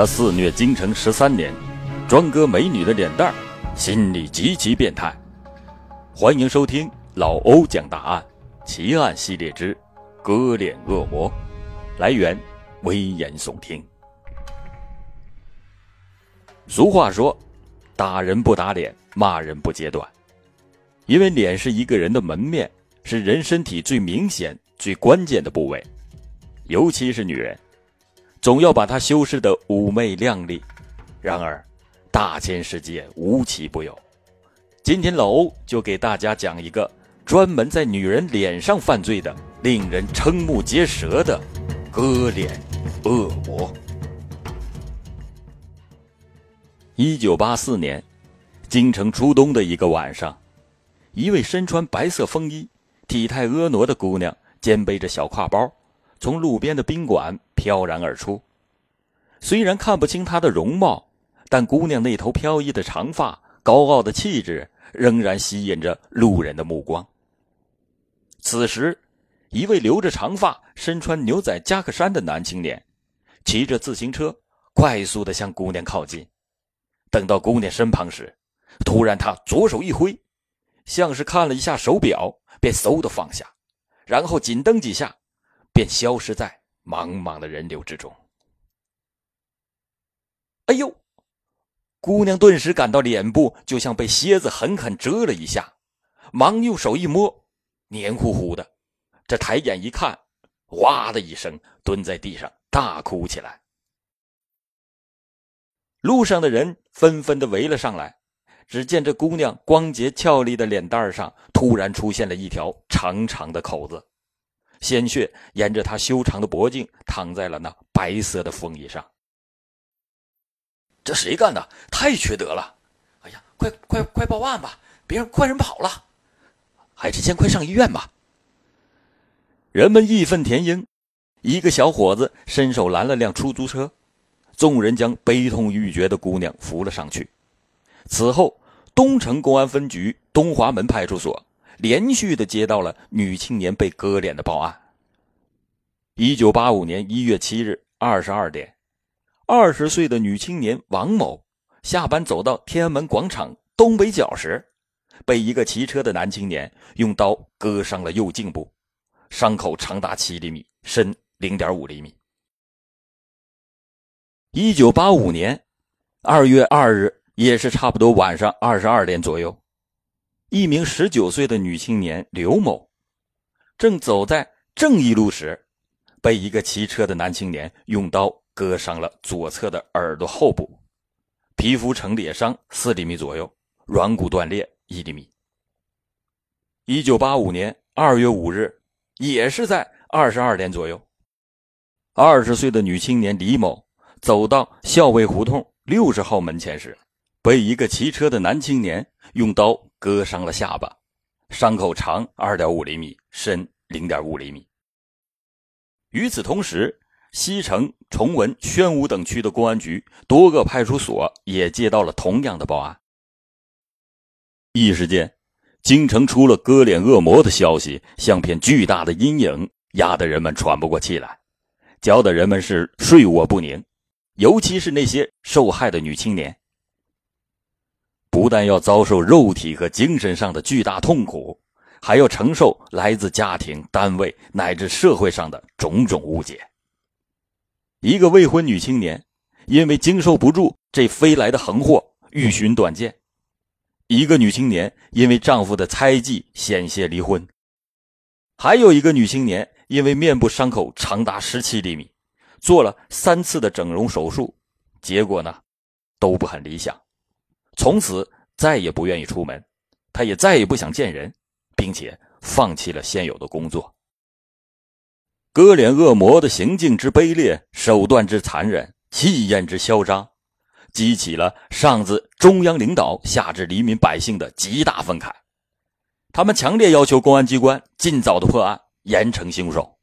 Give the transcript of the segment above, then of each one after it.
他肆虐京城十三年，专割美女的脸蛋儿，心理极其变态。欢迎收听老欧讲大案奇案系列之《割脸恶魔》，来源危言耸听。俗话说：“打人不打脸，骂人不揭短。”因为脸是一个人的门面，是人身体最明显、最关键的部位，尤其是女人，总要把它修饰的妩媚靓丽。然而，大千世界无奇不有。今天老欧就给大家讲一个专门在女人脸上犯罪的、令人瞠目结舌的割脸恶魔。一九八四年，京城初冬的一个晚上。一位身穿白色风衣、体态婀娜的姑娘，肩背着小挎包，从路边的宾馆飘然而出。虽然看不清她的容貌，但姑娘那头飘逸的长发、高傲的气质，仍然吸引着路人的目光。此时，一位留着长发、身穿牛仔夹克衫的男青年，骑着自行车，快速的向姑娘靠近。等到姑娘身旁时，突然他左手一挥。像是看了一下手表，便嗖的放下，然后紧蹬几下，便消失在茫茫的人流之中。哎呦！姑娘顿时感到脸部就像被蝎子狠狠蛰了一下，忙用手一摸，黏糊糊的。这抬眼一看，哇的一声，蹲在地上大哭起来。路上的人纷纷的围了上来。只见这姑娘光洁俏丽的脸蛋上突然出现了一条长长的口子，鲜血沿着她修长的脖颈淌在了那白色的风衣上。这谁干的？太缺德了！哎呀，快快快报案吧！别让坏人跑了，还是先快上医院吧。人们义愤填膺，一个小伙子伸手拦了辆出租车，众人将悲痛欲绝的姑娘扶了上去。此后。东城公安分局东华门派出所连续的接到了女青年被割脸的报案。一九八五年一月七日二十二点，二十岁的女青年王某下班走到天安门广场东北角时，被一个骑车的男青年用刀割伤了右颈部，伤口长达七厘米，深零点五厘米。一九八五年二月二日。也是差不多晚上二十二点左右，一名十九岁的女青年刘某，正走在正义路时，被一个骑车的男青年用刀割伤了左侧的耳朵后部，皮肤呈裂伤四厘米左右，软骨断裂一厘米。一九八五年二月五日，也是在二十二点左右，二十岁的女青年李某走到校尉胡同六十号门前时。被一个骑车的男青年用刀割伤了下巴，伤口长二点五厘米，深零点五厘米。与此同时，西城、崇文、宣武等区的公安局多个派出所也接到了同样的报案。一时间，京城出了割脸恶魔的消息，像片巨大的阴影，压得人们喘不过气来，搅得人们是睡卧不宁，尤其是那些受害的女青年。不但要遭受肉体和精神上的巨大痛苦，还要承受来自家庭、单位乃至社会上的种种误解。一个未婚女青年因为经受不住这飞来的横祸，欲寻短见；一个女青年因为丈夫的猜忌，险些离婚；还有一个女青年因为面部伤口长达十七厘米，做了三次的整容手术，结果呢，都不很理想。从此再也不愿意出门，他也再也不想见人，并且放弃了现有的工作。割脸恶魔的行径之卑劣，手段之残忍，气焰之嚣张，激起了上自中央领导，下至黎民百姓的极大愤慨。他们强烈要求公安机关尽早的破案，严惩凶手。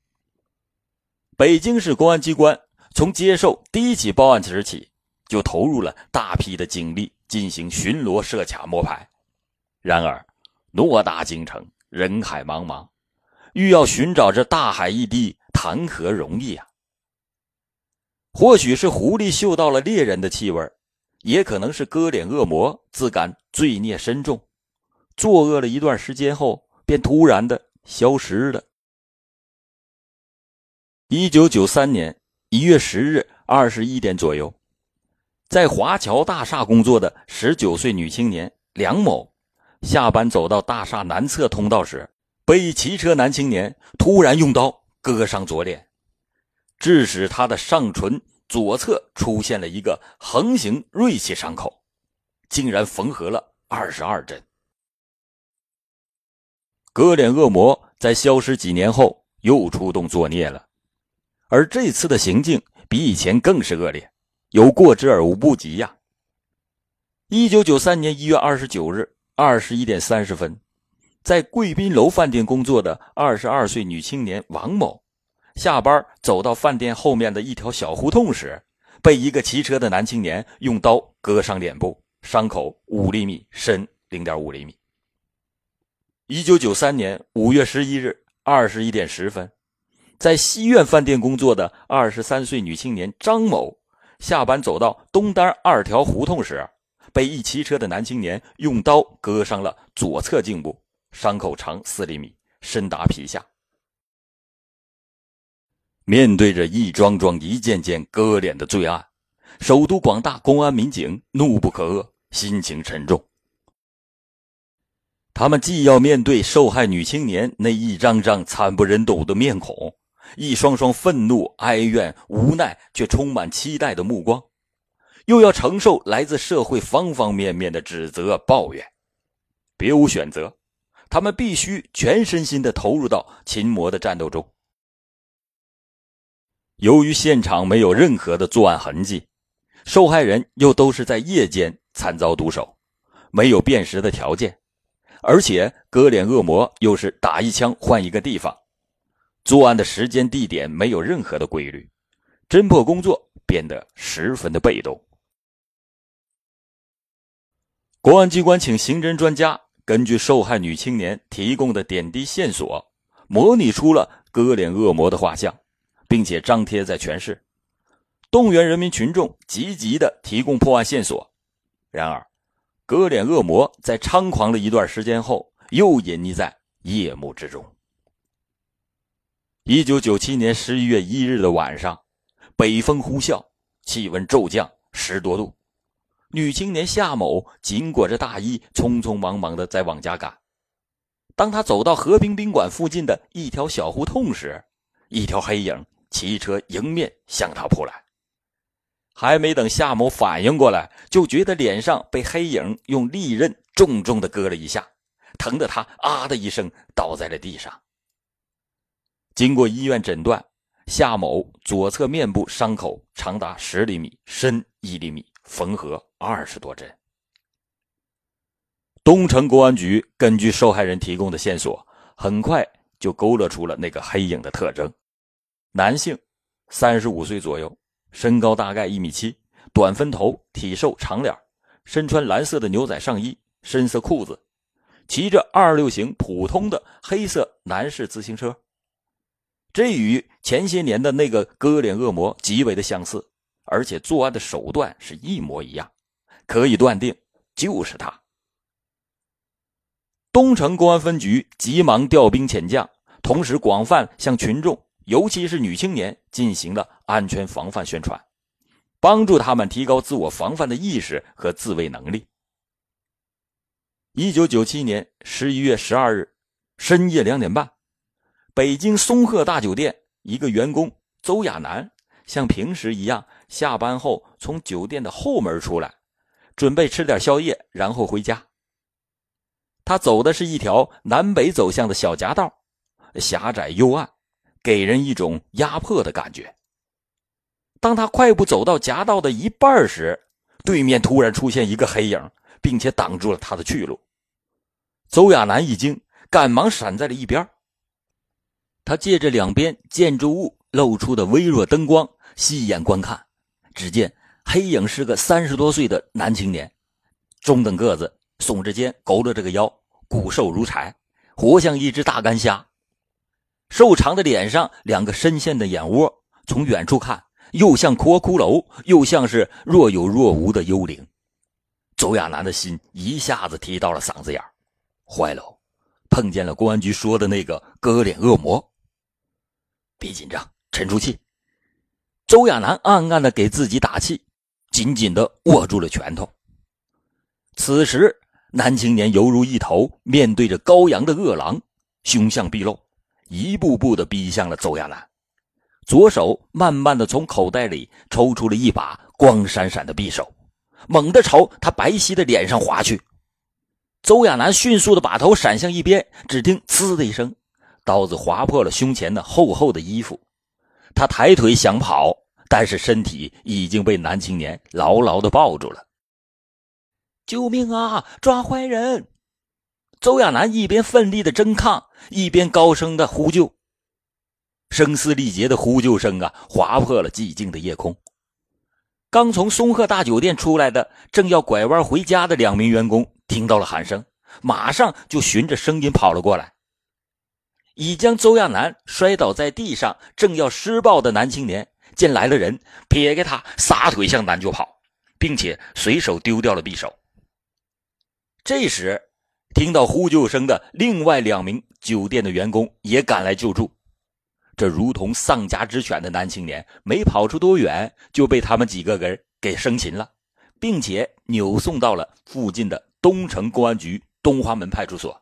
北京市公安机关从接受第一起报案时起，就投入了大批的警力。进行巡逻、设卡、摸排。然而，偌大京城，人海茫茫，欲要寻找这大海一滴，谈何容易啊！或许是狐狸嗅到了猎人的气味，也可能是割脸恶魔自感罪孽深重，作恶了一段时间后，便突然的消失了。一九九三年一月十日二十一点左右，在华侨大厦工作的十九岁女青年梁某，下班走到大厦南侧通道时，被骑车男青年突然用刀割伤左脸，致使他的上唇左侧出现了一个横行锐器伤口，竟然缝合了二十二针。割脸恶魔在消失几年后又出动作孽了。而这次的行径比以前更是恶劣，有过之而无不及呀。一九九三年一月二十九日二十一点三十分，在贵宾楼饭店工作的二十二岁女青年王某，下班走到饭店后面的一条小胡同时，被一个骑车的男青年用刀割伤脸部，伤口五厘米深，零点五厘米。一九九三年五月十一日二十一点十分。在西苑饭店工作的二十三岁女青年张某，下班走到东单二条胡同时，被一骑车的男青年用刀割伤了左侧颈部，伤口长四厘米，深达皮下。面对着一桩桩、一件件割脸的罪案，首都广大公安民警怒不可遏，心情沉重。他们既要面对受害女青年那一张张惨不忍睹的面孔。一双双愤怒、哀怨、无奈却充满期待的目光，又要承受来自社会方方面面的指责、抱怨，别无选择，他们必须全身心的投入到擒魔的战斗中。由于现场没有任何的作案痕迹，受害人又都是在夜间惨遭毒手，没有辨识的条件，而且割脸恶魔又是打一枪换一个地方。作案的时间、地点没有任何的规律，侦破工作变得十分的被动。公安机关请刑侦专家根据受害女青年提供的点滴线索，模拟出了割脸恶魔的画像，并且张贴在全市，动员人民群众积极的提供破案线索。然而，割脸恶魔在猖狂了一段时间后，又隐匿在夜幕之中。一九九七年十一月一日的晚上，北风呼啸，气温骤降十多度。女青年夏某紧裹着大衣，匆匆忙忙的在往家赶。当她走到和平宾馆附近的一条小胡同时，一条黑影骑车迎面向她扑来。还没等夏某反应过来，就觉得脸上被黑影用利刃重重的割了一下，疼得她啊的一声倒在了地上。经过医院诊断，夏某左侧面部伤口长达十厘米，深一厘米，缝合二十多针。东城公安局根据受害人提供的线索，很快就勾勒出了那个黑影的特征：男性，三十五岁左右，身高大概一米七，短分头，体瘦长脸，身穿蓝色的牛仔上衣，深色裤子，骑着二六型普通的黑色男士自行车。这与前些年的那个割脸恶魔极为的相似，而且作案的手段是一模一样，可以断定就是他。东城公安分局急忙调兵遣将，同时广泛向群众，尤其是女青年进行了安全防范宣传，帮助他们提高自我防范的意识和自卫能力。一九九七年十一月十二日深夜两点半。北京松鹤大酒店一个员工邹亚楠，像平时一样下班后从酒店的后门出来，准备吃点宵夜，然后回家。他走的是一条南北走向的小夹道，狭窄幽暗，给人一种压迫的感觉。当他快步走到夹道的一半时，对面突然出现一个黑影，并且挡住了他的去路。邹亚楠一惊，赶忙闪在了一边。他借着两边建筑物露出的微弱灯光，细眼观看，只见黑影是个三十多岁的男青年，中等个子，耸着肩，佝偻着个腰，骨瘦如柴，活像一只大干虾。瘦长的脸上两个深陷的眼窝，从远处看又像骷髅，又像是若有若无的幽灵。周亚楠的心一下子提到了嗓子眼坏了，碰见了公安局说的那个割脸恶魔。别紧张，沉住气。周亚楠暗暗的给自己打气，紧紧的握住了拳头。此时，男青年犹如一头面对着羔羊的恶狼，凶相毕露，一步步的逼向了周亚楠。左手慢慢的从口袋里抽出了一把光闪闪的匕首。猛地朝他白皙的脸上划去，周亚楠迅速的把头闪向一边，只听“呲”的一声，刀子划破了胸前的厚厚的衣服。他抬腿想跑，但是身体已经被男青年牢牢的抱住了。救命啊！抓坏人！周亚楠一边奋力的挣抗，一边高声的呼救。声嘶力竭的呼救声啊，划破了寂静的夜空。刚从松鹤大酒店出来的，正要拐弯回家的两名员工听到了喊声，马上就循着声音跑了过来。已将周亚楠摔倒在地上，正要施暴的男青年见来了人，撇开他，撒腿向南就跑，并且随手丢掉了匕首。这时，听到呼救声的另外两名酒店的员工也赶来救助。这如同丧家之犬的男青年，没跑出多远，就被他们几个人给生擒了，并且扭送到了附近的东城公安局东华门派出所。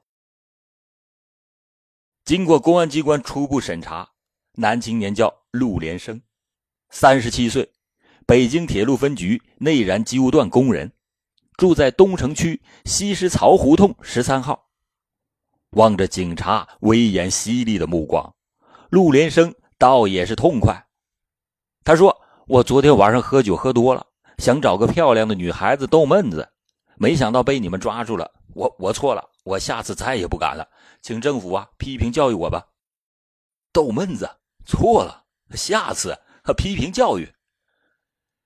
经过公安机关初步审查，男青年叫陆连生，三十七岁，北京铁路分局内燃机务段工人，住在东城区西石槽胡同十三号。望着警察威严犀利的目光。陆连生倒也是痛快，他说：“我昨天晚上喝酒喝多了，想找个漂亮的女孩子逗闷子，没想到被你们抓住了。我我错了，我下次再也不敢了，请政府啊批评教育我吧。”逗闷子错了，下次批评教育。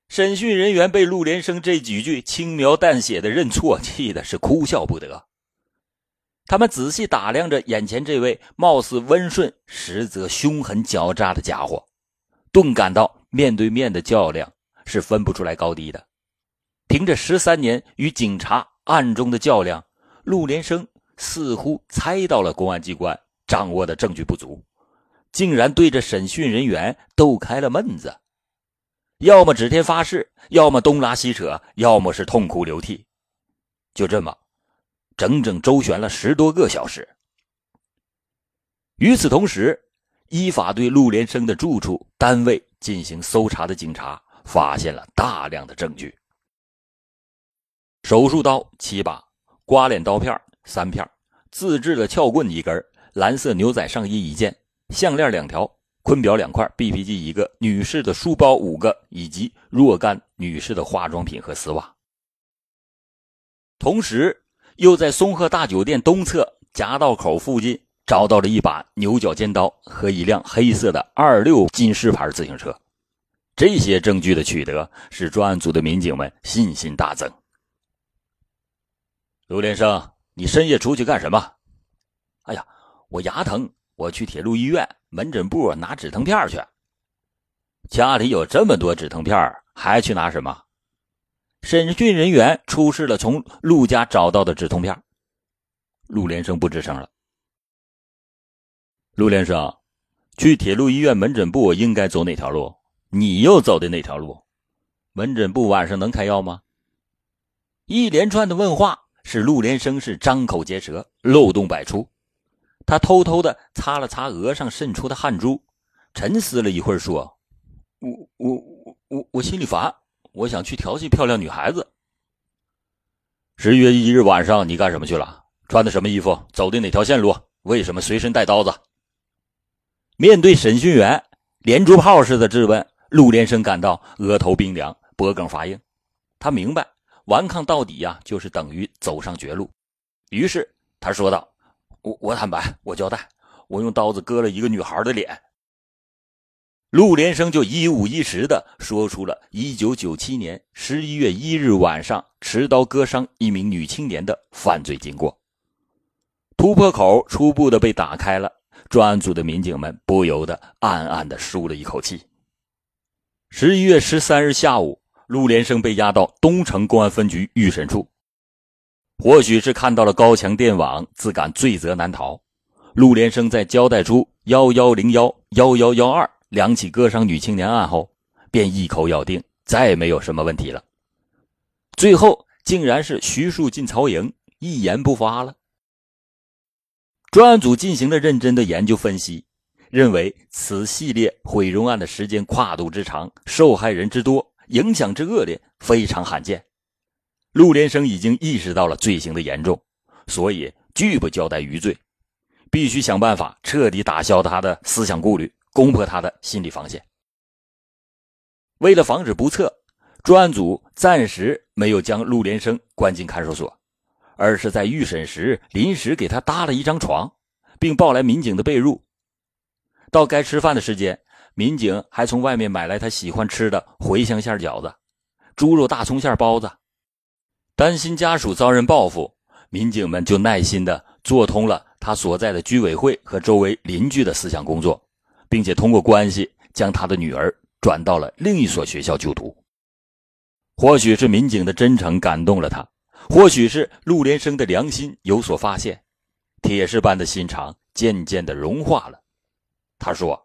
审讯人员被陆连生这几句轻描淡写的认错气的是哭笑不得。他们仔细打量着眼前这位貌似温顺，实则凶狠狡诈的家伙，顿感到面对面的较量是分不出来高低的。凭着十三年与警察暗中的较量，陆连生似乎猜到了公安机关掌握的证据不足，竟然对着审讯人员逗开了闷子，要么指天发誓，要么东拉西扯，要么是痛哭流涕，就这么。整整周旋了十多个小时。与此同时，依法对陆连生的住处、单位进行搜查的警察发现了大量的证据：手术刀七把，刮脸刀片三片，自制的撬棍一根，蓝色牛仔上衣一件，项链两条，坤表两块，BP 机一个，女士的书包五个，以及若干女士的化妆品和丝袜。同时。又在松鹤大酒店东侧夹道口附近找到了一把牛角尖刀和一辆黑色的二六金狮牌自行车，这些证据的取得使专案组的民警们信心大增。卢连生，你深夜出去干什么？哎呀，我牙疼，我去铁路医院门诊部拿止疼片去。家里有这么多止疼片，还去拿什么？审讯人员出示了从陆家找到的止痛片，陆连生不吱声了。陆连生，去铁路医院门诊部应该走哪条路？你又走的哪条路？门诊部晚上能开药吗？一连串的问话是陆连生是张口结舌，漏洞百出。他偷偷的擦了擦额上渗出的汗珠，沉思了一会儿，说：“我我我我我心里烦。”我想去调戏漂亮女孩子。十月一日晚上，你干什么去了？穿的什么衣服？走的哪条线路？为什么随身带刀子？面对审讯员连珠炮似的质问，陆连生感到额头冰凉，脖颈发硬。他明白，顽抗到底呀，就是等于走上绝路。于是他说道：“我我坦白，我交代，我用刀子割了一个女孩的脸。”陆连生就一五一十的说出了1997年11月1日晚上持刀割伤一名女青年的犯罪经过。突破口初步的被打开了，专案组的民警们不由得暗暗的舒了一口气。十一月十三日下午，陆连生被押到东城公安分局预审处。或许是看到了高墙电网，自感罪责难逃，陆连生在交代出幺幺零幺幺幺幺二两起割伤女青年案后，便一口咬定再没有什么问题了。最后竟然是徐庶进曹营，一言不发了。专案组进行了认真的研究分析，认为此系列毁容案的时间跨度之长、受害人之多、影响之恶劣，非常罕见。陆连生已经意识到了罪行的严重，所以拒不交代余罪，必须想办法彻底打消他的思想顾虑，攻破他的心理防线。为了防止不测，专案组暂时没有将陆连生关进看守所。而是在预审时临时给他搭了一张床，并抱来民警的被褥。到该吃饭的时间，民警还从外面买来他喜欢吃的茴香馅饺子、猪肉大葱馅包子。担心家属遭人报复，民警们就耐心地做通了他所在的居委会和周围邻居的思想工作，并且通过关系将他的女儿转到了另一所学校就读。或许是民警的真诚感动了他。或许是陆连生的良心有所发现，铁石般的心肠渐渐的融化了。他说：“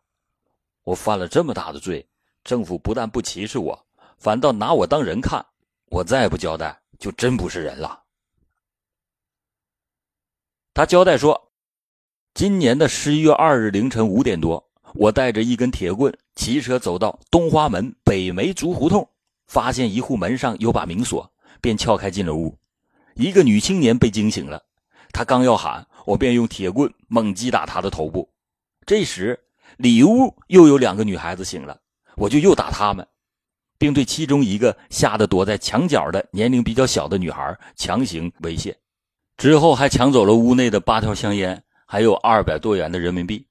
我犯了这么大的罪，政府不但不歧视我，反倒拿我当人看。我再不交代，就真不是人了。”他交代说：“今年的十一月二日凌晨五点多，我带着一根铁棍，骑车走到东华门北梅竹胡同，发现一户门上有把明锁，便撬开进了屋。”一个女青年被惊醒了，她刚要喊，我便用铁棍猛击打她的头部。这时，里屋又有两个女孩子醒了，我就又打她们，并对其中一个吓得躲在墙角的年龄比较小的女孩强行猥亵。之后还抢走了屋内的八条香烟，还有二百多元的人民币。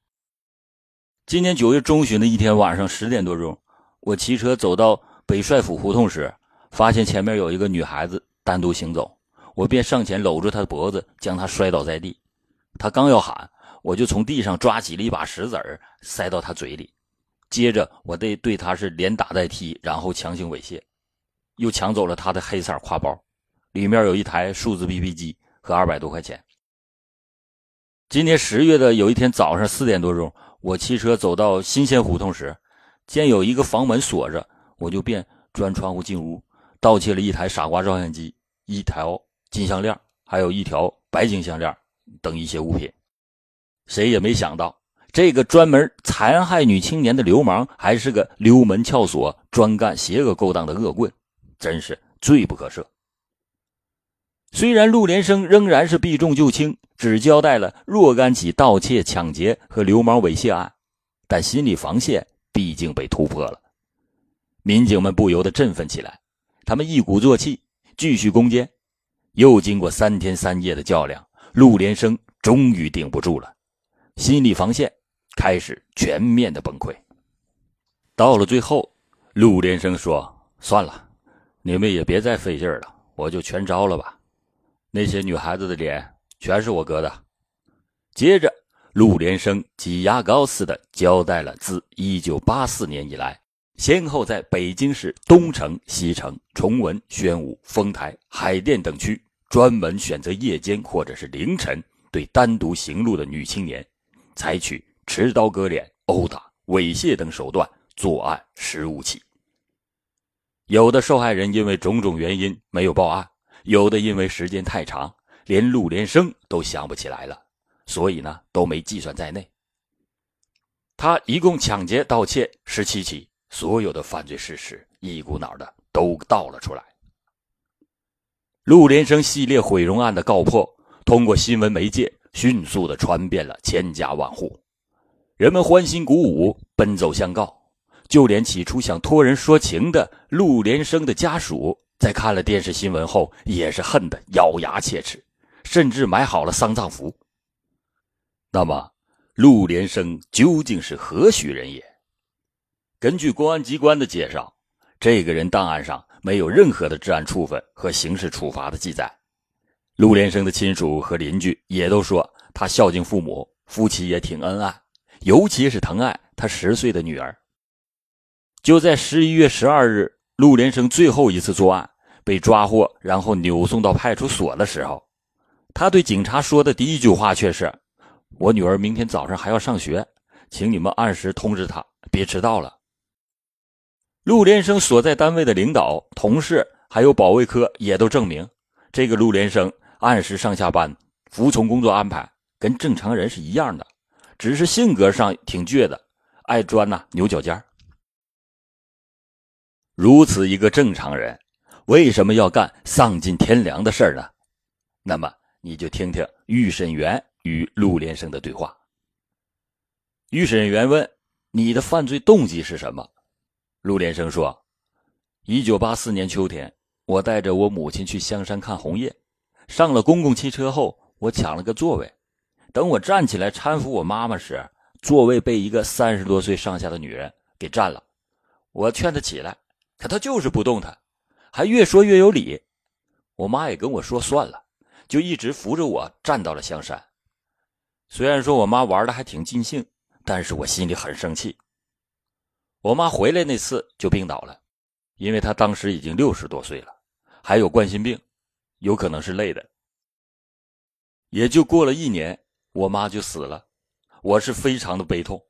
今年九月中旬的一天晚上十点多钟，我骑车走到北帅府胡同时，发现前面有一个女孩子单独行走。我便上前搂住她的脖子，将她摔倒在地。他刚要喊，我就从地上抓起了一把石子儿，塞到他嘴里。接着，我得对他是连打带踢，然后强行猥亵，又抢走了他的黑色挎包，里面有一台数字 BB 机和二百多块钱。今年十月的有一天早上四点多钟，我骑车走到新鲜胡同时，见有一个房门锁着，我就便钻窗户进屋，盗窃了一台傻瓜照相机，一条。金项链，还有一条白金项链等一些物品，谁也没想到，这个专门残害女青年的流氓，还是个溜门撬锁、专干邪恶勾当的恶棍，真是罪不可赦。虽然陆连生仍然是避重就轻，只交代了若干起盗窃、抢劫和流氓猥亵案，但心理防线毕竟被突破了，民警们不由得振奋起来，他们一鼓作气，继续攻坚。又经过三天三夜的较量，陆连生终于顶不住了，心理防线开始全面的崩溃。到了最后，陆连生说：“算了，你们也别再费劲了，我就全招了吧。那些女孩子的脸全是我割的。”接着，陆连生挤牙膏似的交代了自1984年以来。先后在北京市东城、西城、崇文、宣武、丰台、海淀等区，专门选择夜间或者是凌晨，对单独行路的女青年，采取持刀割脸、殴打、猥亵等手段作案十五起。有的受害人因为种种原因没有报案，有的因为时间太长，连陆连生都想不起来了，所以呢都没计算在内。他一共抢劫、盗窃十七起。所有的犯罪事实一股脑的都倒了出来。陆连生系列毁容案的告破，通过新闻媒介迅速的传遍了千家万户，人们欢欣鼓舞，奔走相告。就连起初想托人说情的陆连生的家属，在看了电视新闻后，也是恨得咬牙切齿，甚至买好了丧葬服。那么，陆连生究竟是何许人也？根据公安机关的介绍，这个人档案上没有任何的治安处分和刑事处罚的记载。陆连生的亲属和邻居也都说他孝敬父母，夫妻也挺恩爱，尤其是疼爱他十岁的女儿。就在十一月十二日，陆连生最后一次作案被抓获，然后扭送到派出所的时候，他对警察说的第一句话却是：“我女儿明天早上还要上学，请你们按时通知她，别迟到了。”陆连生所在单位的领导、同事还有保卫科也都证明，这个陆连生按时上下班，服从工作安排，跟正常人是一样的，只是性格上挺倔的，爱钻呐牛角尖如此一个正常人，为什么要干丧尽天良的事儿呢？那么你就听听预审员与陆连生的对话。预审员问：“你的犯罪动机是什么？”陆连生说：“一九八四年秋天，我带着我母亲去香山看红叶，上了公共汽车后，我抢了个座位。等我站起来搀扶我妈妈时，座位被一个三十多岁上下的女人给占了。我劝她起来。”可她就是不动弹，还越说越有理。我妈也跟我说算了，就一直扶着我站到了香山。虽然说我妈玩的还挺尽兴，但是我心里很生气。我妈回来那次就病倒了，因为她当时已经六十多岁了，还有冠心病，有可能是累的。也就过了一年，我妈就死了，我是非常的悲痛。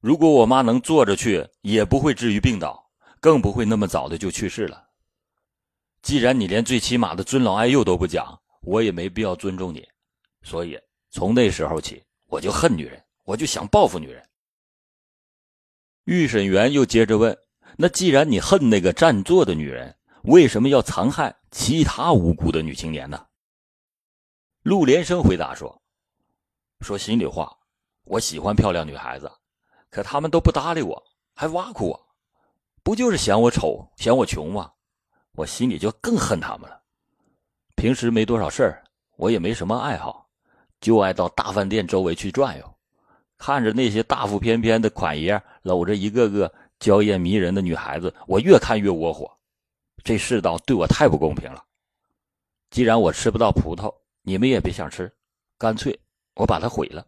如果我妈能坐着去，也不会至于病倒。更不会那么早的就去世了。既然你连最起码的尊老爱幼都不讲，我也没必要尊重你。所以从那时候起，我就恨女人，我就想报复女人。预审员又接着问：“那既然你恨那个占座的女人，为什么要残害其他无辜的女青年呢？”陆连生回答说：“说心里话，我喜欢漂亮女孩子，可他们都不搭理我，还挖苦我。”不就是嫌我丑、嫌我穷吗？我心里就更恨他们了。平时没多少事儿，我也没什么爱好，就爱到大饭店周围去转悠，看着那些大腹翩翩的款爷搂着一个个娇艳迷人的女孩子，我越看越窝火。这世道对我太不公平了。既然我吃不到葡萄，你们也别想吃，干脆我把它毁了。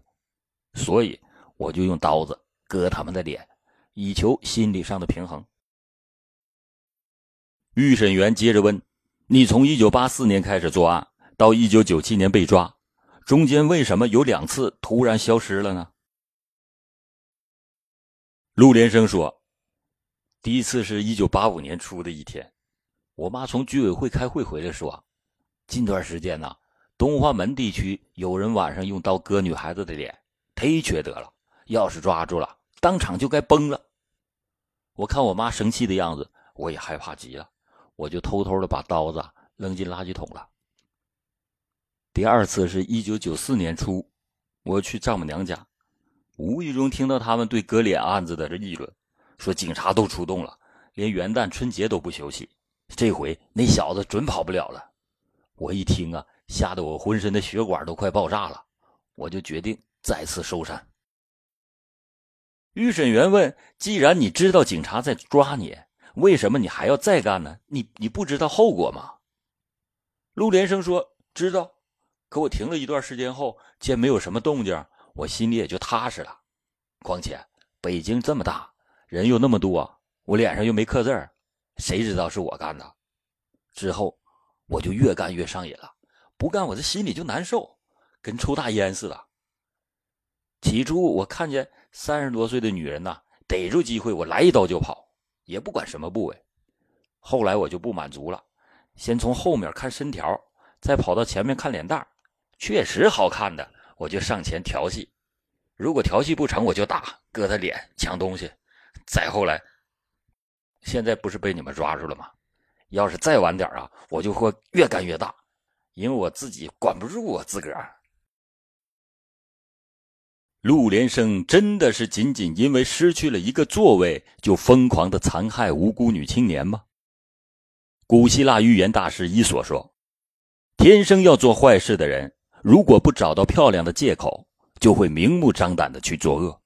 所以我就用刀子割他们的脸，以求心理上的平衡。预审员接着问：“你从一九八四年开始作案，到一九九七年被抓，中间为什么有两次突然消失了呢？”陆连生说：“第一次是一九八五年初的一天，我妈从居委会开会回来，说，近段时间呢，东华门地区有人晚上用刀割女孩子的脸，忒缺德了，要是抓住了，当场就该崩了。我看我妈生气的样子，我也害怕极了。”我就偷偷的把刀子扔进垃圾桶了。第二次是一九九四年初，我去丈母娘家，无意中听到他们对割脸案子的这议论，说警察都出动了，连元旦春节都不休息，这回那小子准跑不了了。我一听啊，吓得我浑身的血管都快爆炸了，我就决定再次收山。预审员问：“既然你知道警察在抓你？”为什么你还要再干呢？你你不知道后果吗？陆连生说：“知道，可我停了一段时间后，见没有什么动静，我心里也就踏实了。况且北京这么大，人又那么多，我脸上又没刻字谁知道是我干的？之后我就越干越上瘾了，不干我这心里就难受，跟抽大烟似的。起初我看见三十多岁的女人呐，逮住机会我来一刀就跑。”也不管什么部位，后来我就不满足了，先从后面看身条，再跑到前面看脸蛋确实好看的，我就上前调戏。如果调戏不成，我就打，割他脸，抢东西。再后来，现在不是被你们抓住了吗？要是再晚点啊，我就会越干越大，因为我自己管不住我自个儿。陆连生真的是仅仅因为失去了一个座位，就疯狂的残害无辜女青年吗？古希腊寓言大师伊索说：“天生要做坏事的人，如果不找到漂亮的借口，就会明目张胆的去作恶。”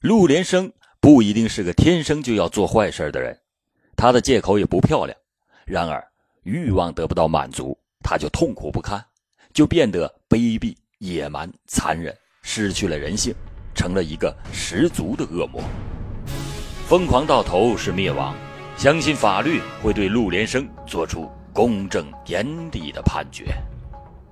陆连生不一定是个天生就要做坏事的人，他的借口也不漂亮。然而，欲望得不到满足，他就痛苦不堪，就变得卑鄙、野蛮、残忍。失去了人性，成了一个十足的恶魔。疯狂到头是灭亡，相信法律会对陆连生做出公正严厉的判决。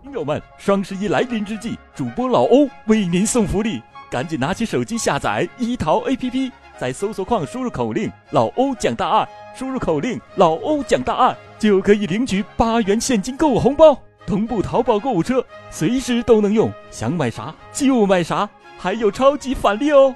听友们，双十一来临之际，主播老欧为您送福利，赶紧拿起手机下载一淘 APP，在搜索框输入口令“老欧讲大案”，输入口令“老欧讲大案”就可以领取八元现金购物红包，同步淘宝购物车，随时都能用，想买啥就买啥，还有超级返利哦！